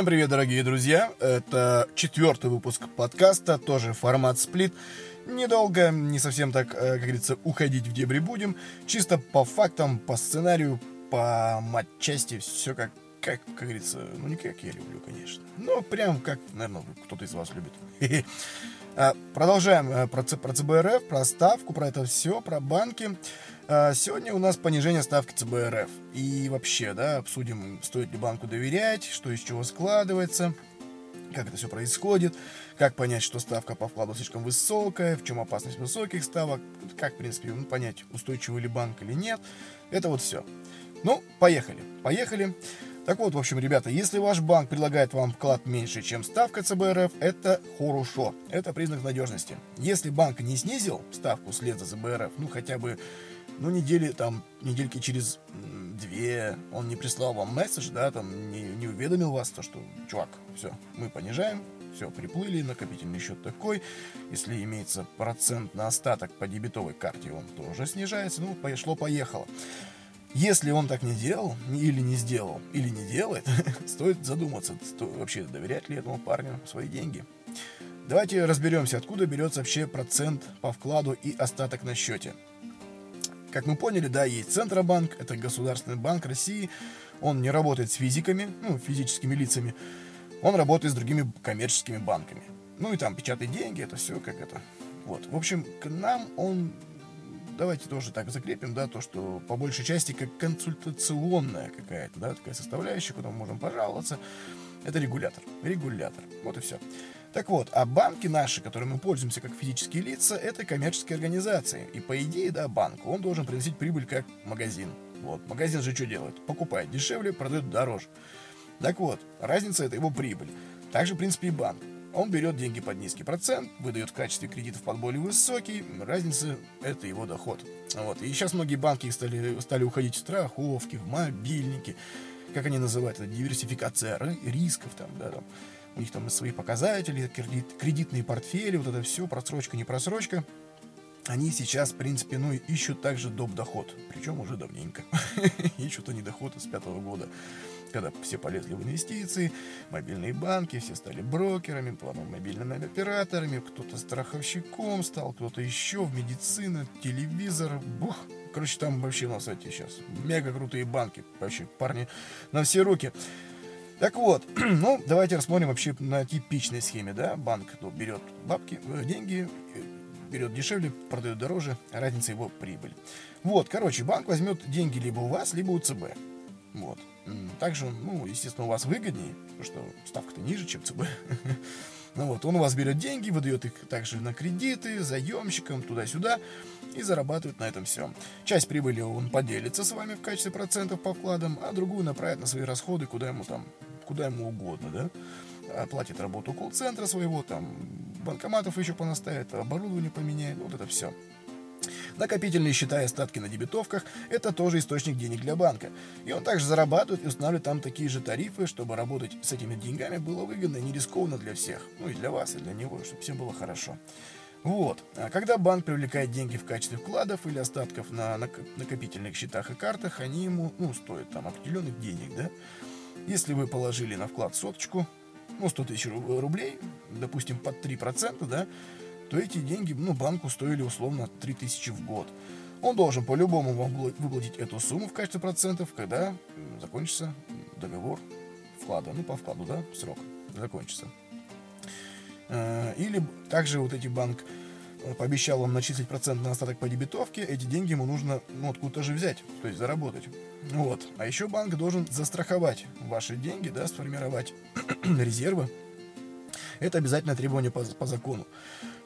Всем привет, дорогие друзья! Это четвертый выпуск подкаста, тоже формат сплит. Недолго, не совсем так, э, как говорится, уходить в дебри будем. Чисто по фактам, по сценарию, по матчасти, все как, как, как говорится, ну не как я люблю, конечно. Но прям как, наверное, кто-то из вас любит. А, продолжаем э, про, про ЦБРФ, про ставку, про это все, про банки. А, сегодня у нас понижение ставки ЦБРФ. И вообще, да, обсудим, стоит ли банку доверять, что из чего складывается, как это все происходит, как понять, что ставка по вкладу слишком высокая, в чем опасность высоких ставок, как, в принципе, ну, понять, устойчивый ли банк или нет. Это вот все. Ну, поехали. Поехали. Так вот, в общем, ребята, если ваш банк предлагает вам вклад меньше, чем ставка ЦБРФ, это хорошо. Это признак надежности. Если банк не снизил ставку вслед за ЦБРФ, ну хотя бы, ну недели, там, недельки через две, он не прислал вам месседж, да, там, не, не уведомил вас, то, что, чувак, все, мы понижаем, все, приплыли, накопительный счет такой. Если имеется процент на остаток по дебетовой карте, он тоже снижается. Ну, пошло-поехало. Если он так не делал, или не сделал, или не делает, стоит задуматься, стоит вообще доверять ли этому парню свои деньги. Давайте разберемся, откуда берется вообще процент по вкладу и остаток на счете. Как мы поняли, да, есть Центробанк, это государственный банк России. Он не работает с физиками, ну, физическими лицами. Он работает с другими коммерческими банками. Ну и там печатает деньги, это все как это. Вот. В общем, к нам он давайте тоже так закрепим, да, то, что по большей части как консультационная какая-то, да, такая составляющая, куда мы можем пожаловаться. Это регулятор. Регулятор. Вот и все. Так вот, а банки наши, которыми мы пользуемся как физические лица, это коммерческие организации. И по идее, да, банк, он должен приносить прибыль как магазин. Вот, магазин же что делает? Покупает дешевле, продает дороже. Так вот, разница это его прибыль. Также, в принципе, и банк. Он берет деньги под низкий процент, выдает в качестве кредитов под более высокий, разница – это его доход. Вот. И сейчас многие банки стали, стали уходить в страховки, в мобильники, как они называют это, диверсификация рисков, там, да, там. У них там свои показатели, кредит, кредитные портфели, вот это все, просрочка, не просрочка. Они сейчас, в принципе, ну, ищут также доп. доход, причем уже давненько. ищут они доход с пятого года когда все полезли в инвестиции, мобильные банки, все стали брокерами, потом мобильными операторами, кто-то страховщиком стал, кто-то еще в медицину, телевизор, бух. Короче, там вообще на сайте сейчас мега крутые банки, вообще парни на все руки. Так вот, ну, давайте рассмотрим вообще на типичной схеме, да, банк ну, берет бабки, э, деньги, э, берет дешевле, продает дороже, разница его прибыль. Вот, короче, банк возьмет деньги либо у вас, либо у ЦБ. Вот. Также, ну, естественно, у вас выгоднее, потому что ставка-то ниже, чем ЦБ. Ну вот, он у вас берет деньги, выдает их также на кредиты, заемщикам, туда-сюда, и зарабатывает на этом все. Часть прибыли он поделится с вами в качестве процентов по вкладам, а другую направит на свои расходы, куда ему там, куда ему угодно, да. Оплатит работу колл-центра своего, там, банкоматов еще понаставит, оборудование поменяет, вот это все. Накопительные счета и остатки на дебетовках – это тоже источник денег для банка. И он также зарабатывает и устанавливает там такие же тарифы, чтобы работать с этими деньгами было выгодно и не рискованно для всех. Ну и для вас, и для него, чтобы всем было хорошо. Вот. А когда банк привлекает деньги в качестве вкладов или остатков на накопительных счетах и картах, они ему, ну, стоят там определенных денег, да? Если вы положили на вклад соточку, ну, 100 тысяч рублей, допустим, под 3%, да, то эти деньги ну, банку стоили условно 3000 в год. Он должен по-любому вам выплатить эту сумму в качестве процентов, когда закончится договор вклада. Ну, по вкладу, да, срок закончится. Э, или также вот эти банк э, пообещал вам начислить процент на остаток по дебетовке, эти деньги ему нужно ну, откуда-то же взять, то есть заработать. Вот. А еще банк должен застраховать ваши деньги, да, сформировать резервы. Это обязательное требование по, по закону.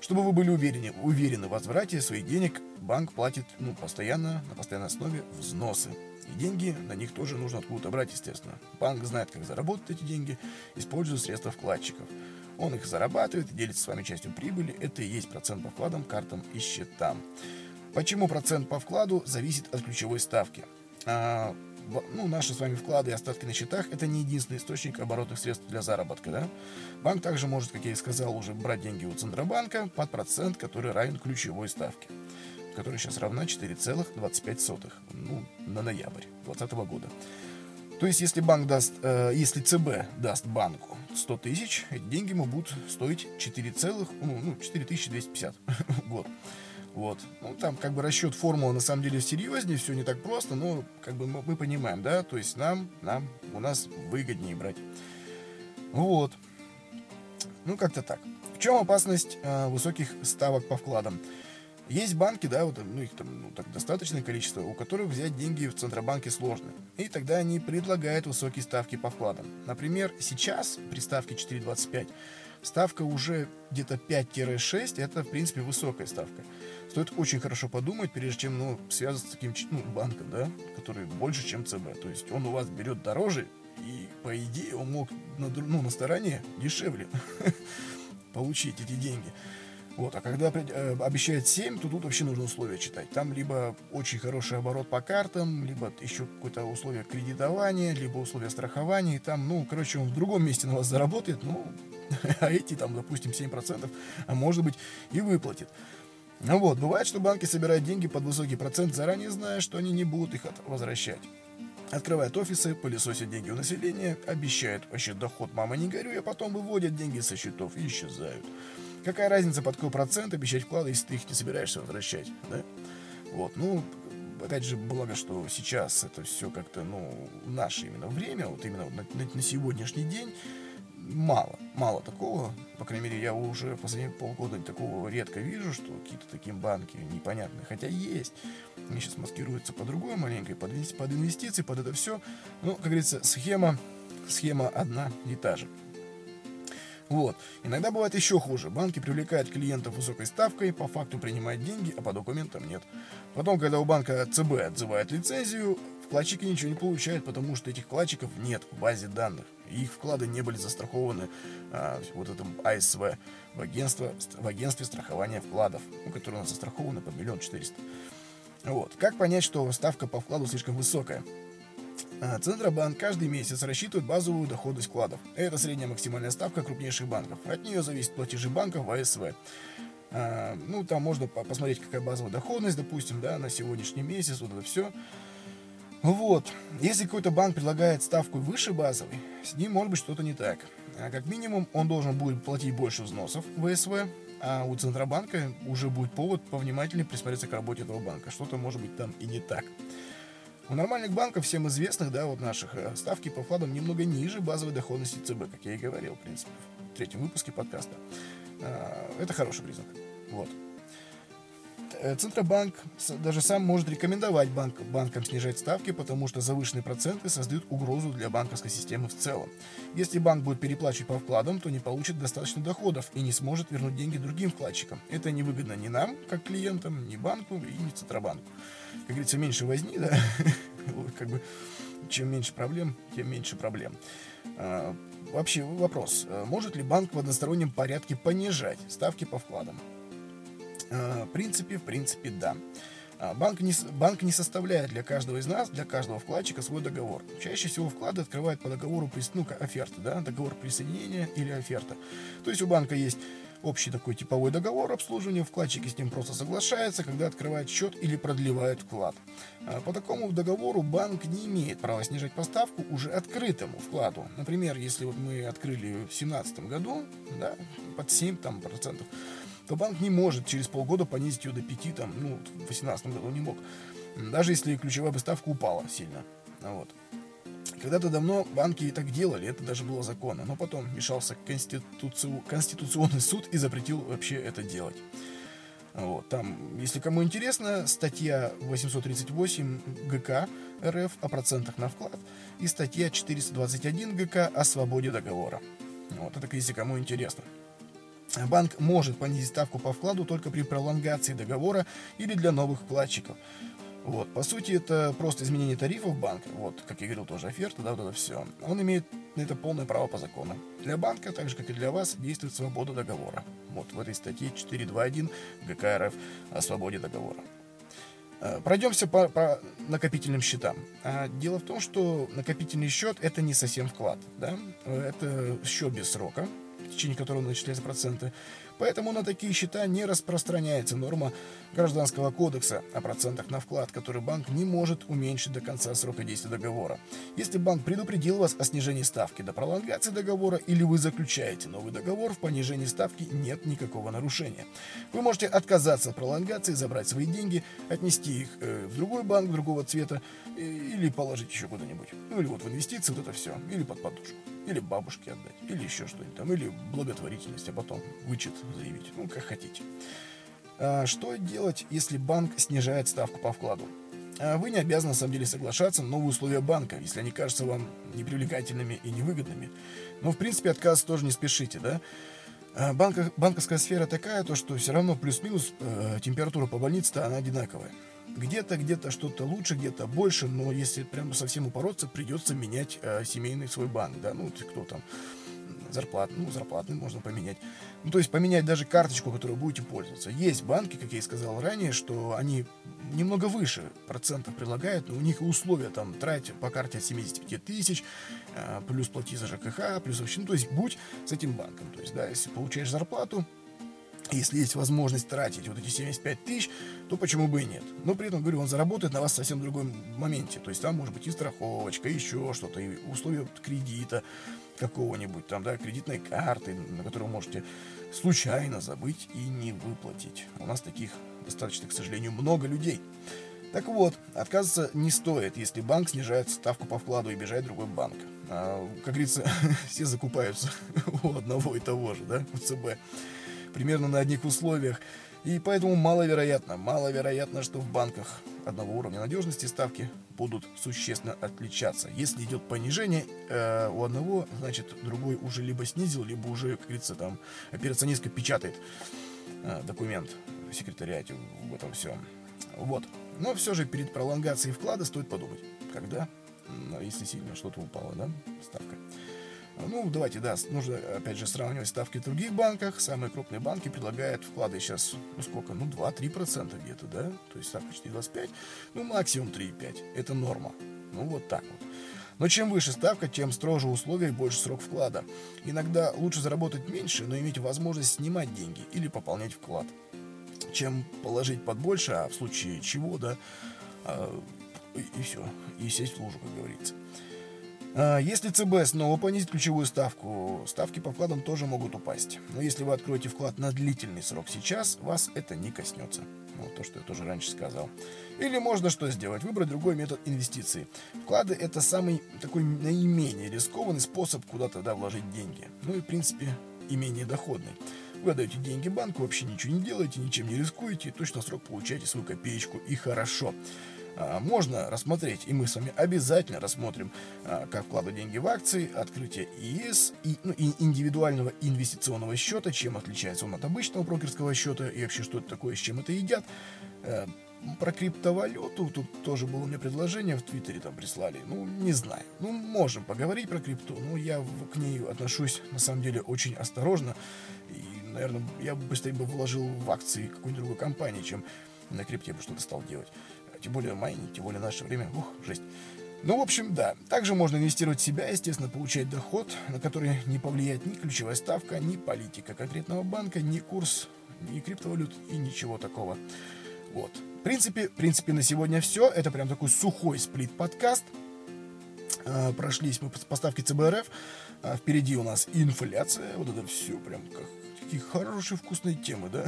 Чтобы вы были уверены, уверены в возврате своих денег, банк платит ну, постоянно, на постоянной основе взносы. И деньги на них тоже нужно откуда-то брать, естественно. Банк знает, как заработать эти деньги, используя средства вкладчиков. Он их зарабатывает делится с вами частью прибыли. Это и есть процент по вкладам, картам и счетам. Почему процент по вкладу зависит от ключевой ставки? А, ну, наши с вами вклады и остатки на счетах – это не единственный источник оборотных средств для заработка. Да? Банк также может, как я и сказал, уже брать деньги у Центробанка под процент, который равен ключевой ставке, которая сейчас равна 4,25 ну, на ноябрь 2020 года. То есть, если банк даст, э, если ЦБ даст банку 100 тысяч, эти деньги ему будут стоить 4 целых, ну, ну 4250 в год. Вот. Ну, там как бы расчет формулы на самом деле серьезнее, все не так просто, но как бы мы, мы понимаем, да, то есть нам, нам, у нас выгоднее брать. Вот. Ну, как-то так. В чем опасность э, высоких ставок по вкладам? Есть банки, да, вот, ну их там ну, так, достаточное количество, у которых взять деньги в Центробанке сложно. И тогда они предлагают высокие ставки по вкладам. Например, сейчас при ставке 4,25 ставка уже где-то 5-6, это, в принципе, высокая ставка. Стоит очень хорошо подумать, прежде чем ну, связываться с таким ну, банком, да, который больше, чем ЦБ. То есть он у вас берет дороже, и, по идее, он мог на, ну, на стороне дешевле получить эти деньги. Вот, а когда э, обещает 7, то тут вообще нужно условия читать. Там либо очень хороший оборот по картам, либо еще какое-то условие кредитования, либо условия страхования. И там, ну, короче, он в другом месте на вас заработает, ну, а эти там, допустим, 7%, а может быть и выплатит. Ну вот, бывает, что банки собирают деньги под высокий процент, заранее зная, что они не будут их возвращать. Открывают офисы, пылесосят деньги у населения, обещают вообще доход «мама не горюй», а потом выводят деньги со счетов и исчезают. Какая разница, под какой процент обещать вклады, если ты их не собираешься возвращать, да? Вот, ну, опять же, благо, что сейчас это все как-то, ну, наше именно время, вот именно на, на, на сегодняшний день, мало, мало такого. По крайней мере, я уже последние полгода такого редко вижу, что какие-то такие банки непонятные. Хотя есть. Они сейчас маскируются по другой маленькой, под, под инвестиции, под это все. Ну, как говорится, схема, схема одна и та же. Вот. Иногда бывает еще хуже. Банки привлекают клиентов высокой ставкой, по факту принимают деньги, а по документам нет. Потом, когда у банка ЦБ отзывает лицензию, вкладчики ничего не получают, потому что этих вкладчиков нет в базе данных. И их вклады не были застрахованы а, вот этим АСВ в, агентство, в агентстве страхования вкладов, у которого у нас застраховано по миллион четыреста. Вот. Как понять, что ставка по вкладу слишком высокая? А, Центробанк каждый месяц рассчитывает базовую доходность вкладов. Это средняя максимальная ставка крупнейших банков. От нее зависят платежи банков в АСВ. А, ну, там можно посмотреть, какая базовая доходность, допустим, да, на сегодняшний месяц, вот это все. Вот. Если какой-то банк предлагает ставку выше базовой, с ним может быть что-то не так. А как минимум, он должен будет платить больше взносов в ВСВ, а у Центробанка уже будет повод повнимательнее присмотреться к работе этого банка. Что-то может быть там и не так. У нормальных банков, всем известных, да, вот наших, э, ставки по вкладам немного ниже базовой доходности ЦБ, как я и говорил, в принципе, в третьем выпуске подкаста. А, это хороший признак. Вот. Э, Центробанк даже сам может рекомендовать банк, банкам снижать ставки, потому что завышенные проценты создают угрозу для банковской системы в целом. Если банк будет переплачивать по вкладам, то не получит достаточно доходов и не сможет вернуть деньги другим вкладчикам. Это невыгодно ни нам, как клиентам, ни банку и ни Центробанку как говорится, меньше возни, да, как бы, чем меньше проблем, тем меньше проблем. А, вообще вопрос, а может ли банк в одностороннем порядке понижать ставки по вкладам? А, в принципе, в принципе, да. Банк не, банк не составляет для каждого из нас, для каждого вкладчика свой договор. Чаще всего вклады открывают по договору ну, оферты, да, договор присоединения или оферта. То есть у банка есть общий такой типовой договор обслуживания, вкладчики с ним просто соглашаются, когда открывают счет или продлевают вклад. А по такому договору банк не имеет права снижать поставку уже открытому вкладу. Например, если вот мы открыли в 2017 году, да, под 7 там, процентов, то банк не может через полгода понизить ее до 5, там, ну, в 2018 году не мог. Даже если ключевая поставка упала сильно. Вот. Когда-то давно банки так делали, это даже было законно, но потом мешался конституцию, Конституционный суд и запретил вообще это делать. Вот, там, если кому интересно, статья 838 ГК РФ о процентах на вклад и статья 421 ГК о свободе договора. Вот, это если кому интересно. Банк может понизить ставку по вкладу только при пролонгации договора или для новых вкладчиков. Вот, по сути, это просто изменение тарифов банка. Вот, как я говорил, тоже оферта, да, вот это все. Он имеет на это полное право по закону. Для банка, так же, как и для вас, действует свобода договора. Вот в этой статье 4.2.1 ГК РФ о свободе договора. Э, пройдемся по, по накопительным счетам. А дело в том, что накопительный счет это не совсем вклад. Да? Это счет без срока. В течение которого начисляются проценты. Поэтому на такие счета не распространяется норма Гражданского кодекса о процентах на вклад, который банк не может уменьшить до конца срока действия договора. Если банк предупредил вас о снижении ставки до пролонгации договора или вы заключаете новый договор, в понижении ставки нет никакого нарушения. Вы можете отказаться от пролонгации, забрать свои деньги, отнести их э, в другой банк другого цвета э, или положить еще куда-нибудь. Ну или вот в инвестиции вот это все, или под подушку. Или бабушке отдать, или еще что-нибудь там, или благотворительность, а потом вычет заявить, ну, как хотите. А что делать, если банк снижает ставку по вкладу? А вы не обязаны, на самом деле, соглашаться на новые условия банка, если они кажутся вам непривлекательными и невыгодными. Но, в принципе, отказ тоже не спешите, да? А банка, банковская сфера такая, то что все равно плюс-минус э, температура по больнице-то она одинаковая. Где-то, где-то что-то лучше, где-то больше, но если прямо совсем упороться, придется менять э, семейный свой банк, да, ну, кто там, зарплат, ну, зарплатный можно поменять. Ну, то есть поменять даже карточку, которую будете пользоваться. Есть банки, как я и сказал ранее, что они немного выше процентов предлагают, но у них условия там тратить по карте от 75 тысяч, э, плюс плати за ЖКХ, плюс вообще, ну, то есть будь с этим банком. То есть, да, если получаешь зарплату, если есть возможность тратить вот эти 75 тысяч, то почему бы и нет? Но при этом, говорю, он заработает на вас в совсем другом моменте. То есть там может быть и страховочка, и еще что-то, и условия кредита какого-нибудь, там, да, кредитной карты, на которую вы можете случайно забыть и не выплатить. У нас таких достаточно, к сожалению, много людей. Так вот, отказываться не стоит, если банк снижает ставку по вкладу и бежает другой банк. А, как говорится, все закупаются у одного и того же, да, у ЦБ примерно на одних условиях. И поэтому маловероятно, маловероятно, что в банках одного уровня надежности ставки будут существенно отличаться. Если идет понижение э, у одного, значит другой уже либо снизил, либо уже, как говорится, там операционистка печатает э, документ в секретариате в этом всем. Вот. Но все же перед пролонгацией вклада стоит подумать, когда, если сильно что-то упало, да, ставка. Ну, давайте, да, нужно, опять же, сравнивать ставки в других банках. Самые крупные банки предлагают вклады сейчас, ну, сколько, ну, 2-3% где-то, да? То есть ставка 4,25, ну, максимум 3,5. Это норма. Ну, вот так вот. Но чем выше ставка, тем строже условия и больше срок вклада. Иногда лучше заработать меньше, но иметь возможность снимать деньги или пополнять вклад, чем положить под больше, а в случае чего, да, а, и, все, и сесть в лужу, как говорится. А, если ЦБ снова понизит ключевую ставку, ставки по вкладам тоже могут упасть. Но если вы откроете вклад на длительный срок сейчас, вас это не коснется. Вот то, что я тоже раньше сказал. Или можно что сделать? Выбрать другой метод инвестиций. Вклады это самый такой наименее рискованный способ куда-то да, вложить деньги. Ну и в принципе и менее доходный. Вы отдаете деньги банку, вообще ничего не делаете, ничем не рискуете, точно срок получаете свою копеечку, и хорошо. А, можно рассмотреть, и мы с вами обязательно рассмотрим, а, как вкладывать деньги в акции, открытие ИИС и, ну, и индивидуального инвестиционного счета, чем отличается он от обычного брокерского счета, и вообще что это такое, с чем это едят. Э, про криптовалюту тут тоже было у меня предложение в Твиттере там прислали. Ну, не знаю. Ну, можем поговорить про крипту, но я к ней отношусь на самом деле очень осторожно. И, наверное, я бы быстрее бы вложил в акции какой-нибудь другой компании, чем на крипте бы что-то стал делать тем более майнинг, тем более наше время, ух, жесть. Ну, в общем, да. Также можно инвестировать в себя, естественно, получать доход, на который не повлияет ни ключевая ставка, ни политика конкретного банка, ни курс, ни криптовалют и ничего такого. Вот. В принципе, в принципе, на сегодня все. Это прям такой сухой сплит-подкаст. А, прошлись мы по ставке ЦБРФ. А, впереди у нас инфляция. Вот это все прям как такие хорошие вкусные темы, да?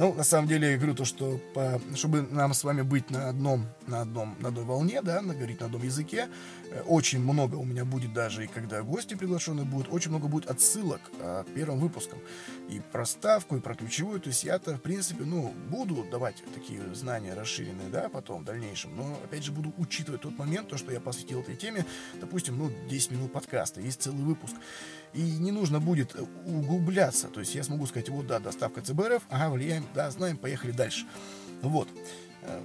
Ну, на самом деле, я говорю то, что по, чтобы нам с вами быть на одном, на одном, на одной волне, да, говорить на одном языке, э, очень много у меня будет даже, и когда гости приглашены будут, очень много будет отсылок а, к первым выпускам. И про ставку, и про ключевую. То есть я-то, в принципе, ну, буду давать такие знания расширенные, да, потом, в дальнейшем. Но, опять же, буду учитывать тот момент, то, что я посвятил этой теме, допустим, ну, 10 минут подкаста, есть целый выпуск. И не нужно будет углубляться. То есть я смогу сказать, вот, да, доставка ЦБРФ, ага, влияем, да, знаем, поехали дальше. Вот. Э,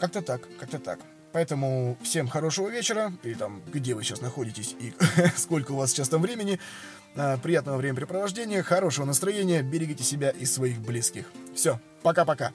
как-то так, как-то так. Поэтому всем хорошего вечера, или там, где вы сейчас находитесь и сколько у вас сейчас там времени. Э, приятного времяпрепровождения, хорошего настроения, берегите себя и своих близких. Все, пока-пока.